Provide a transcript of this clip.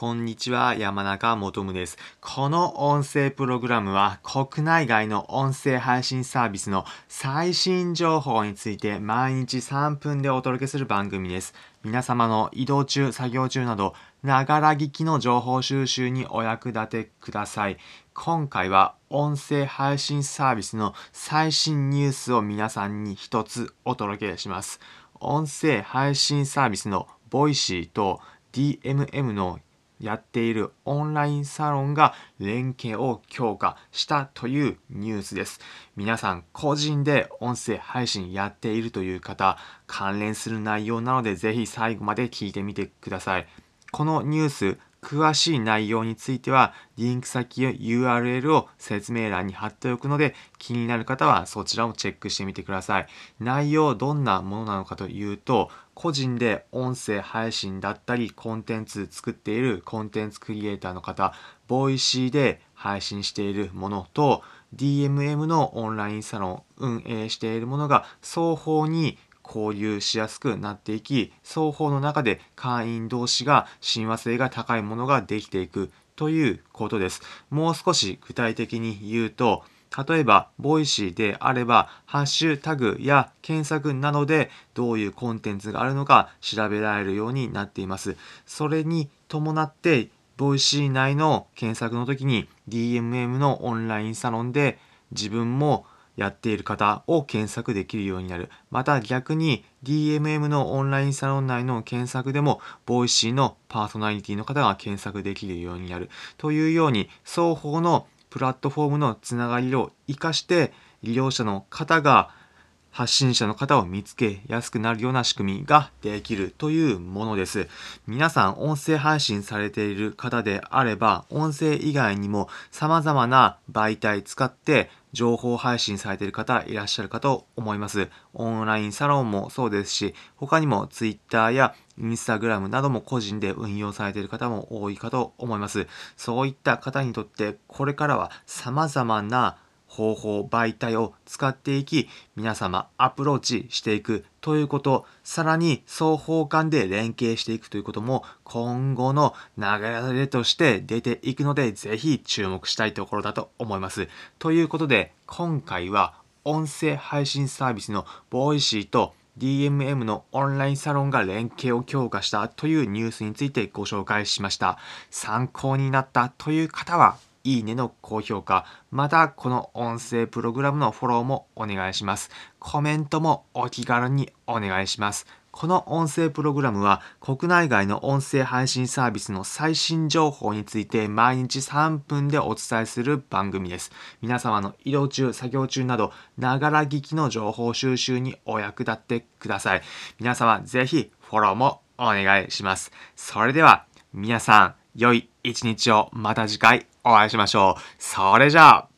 こんにちは、山中もとむです。この音声プログラムは国内外の音声配信サービスの最新情報について毎日3分でお届けする番組です。皆様の移動中、作業中など、ながら聞きの情報収集にお役立てください。今回は音声配信サービスの最新ニュースを皆さんに一つお届けします。音声配信サービスのボイシーと DMM のやっているオンラインサロンが連携を強化したというニュースです。皆さん個人で音声配信やっているという方、関連する内容なのでぜひ最後まで聞いてみてください。このニュース、詳しい内容については、リンク先や URL を説明欄に貼っておくので、気になる方はそちらをチェックしてみてください。内容どんなものなのかというと、個人で音声配信だったり、コンテンツ作っているコンテンツクリエイターの方、ボイシーで配信しているものと、DMM のオンラインサロン運営しているものが双方に交流しやすくなっていき双方の中で会員同士が親和性が高いものができていくということですもう少し具体的に言うと例えば、 Voicy であれば、ハッシュタグや検索などでどういうコンテンツがあるのか調べられるようになっています。それに伴って、 Voicy 内の検索の時に DMM のオンラインサロンで自分もやっている方を検索できるようになる。また逆に DMM のオンラインサロン内の検索でも、 Voicy のパーソナリティの方が検索できるようになる。というように、双方のプラットフォームのつながりを活かして、利用者の方が発信者の方を見つけやすくなるような仕組みができるというものです。皆さん音声配信されている方であれば、音声以外にも様々な媒体使って情報配信されている方いらっしゃるかと思います。オンラインサロンもそうですし、他にも Twitter や Instagram なども個人で運用されている方も多いかと思います。そういった方にとってこれからは様々な方法、媒体を使っていき、皆様アプローチしていくということ、さらに双方間で連携していくということも今後の流れとして出ていくので、ぜひ注目したいところだと思います。ということで、今回は音声配信サービスのボイシーと DMM のオンラインサロンが連携を強化したというニュースについてご紹介しました。参考になったという方は、いいねの高評価、またこの音声プログラムのフォローもお願いします。コメントもお気軽にお願いします。この音声プログラムは国内外の音声配信サービスの最新情報について毎日3分でお伝えする番組です。皆様の移動中、作業中など、ながら聞きの情報収集にお役立ってください。皆様ぜひフォローもお願いします。それでは皆さん、良い一日をまた次回お会いしましょう。それじゃあ。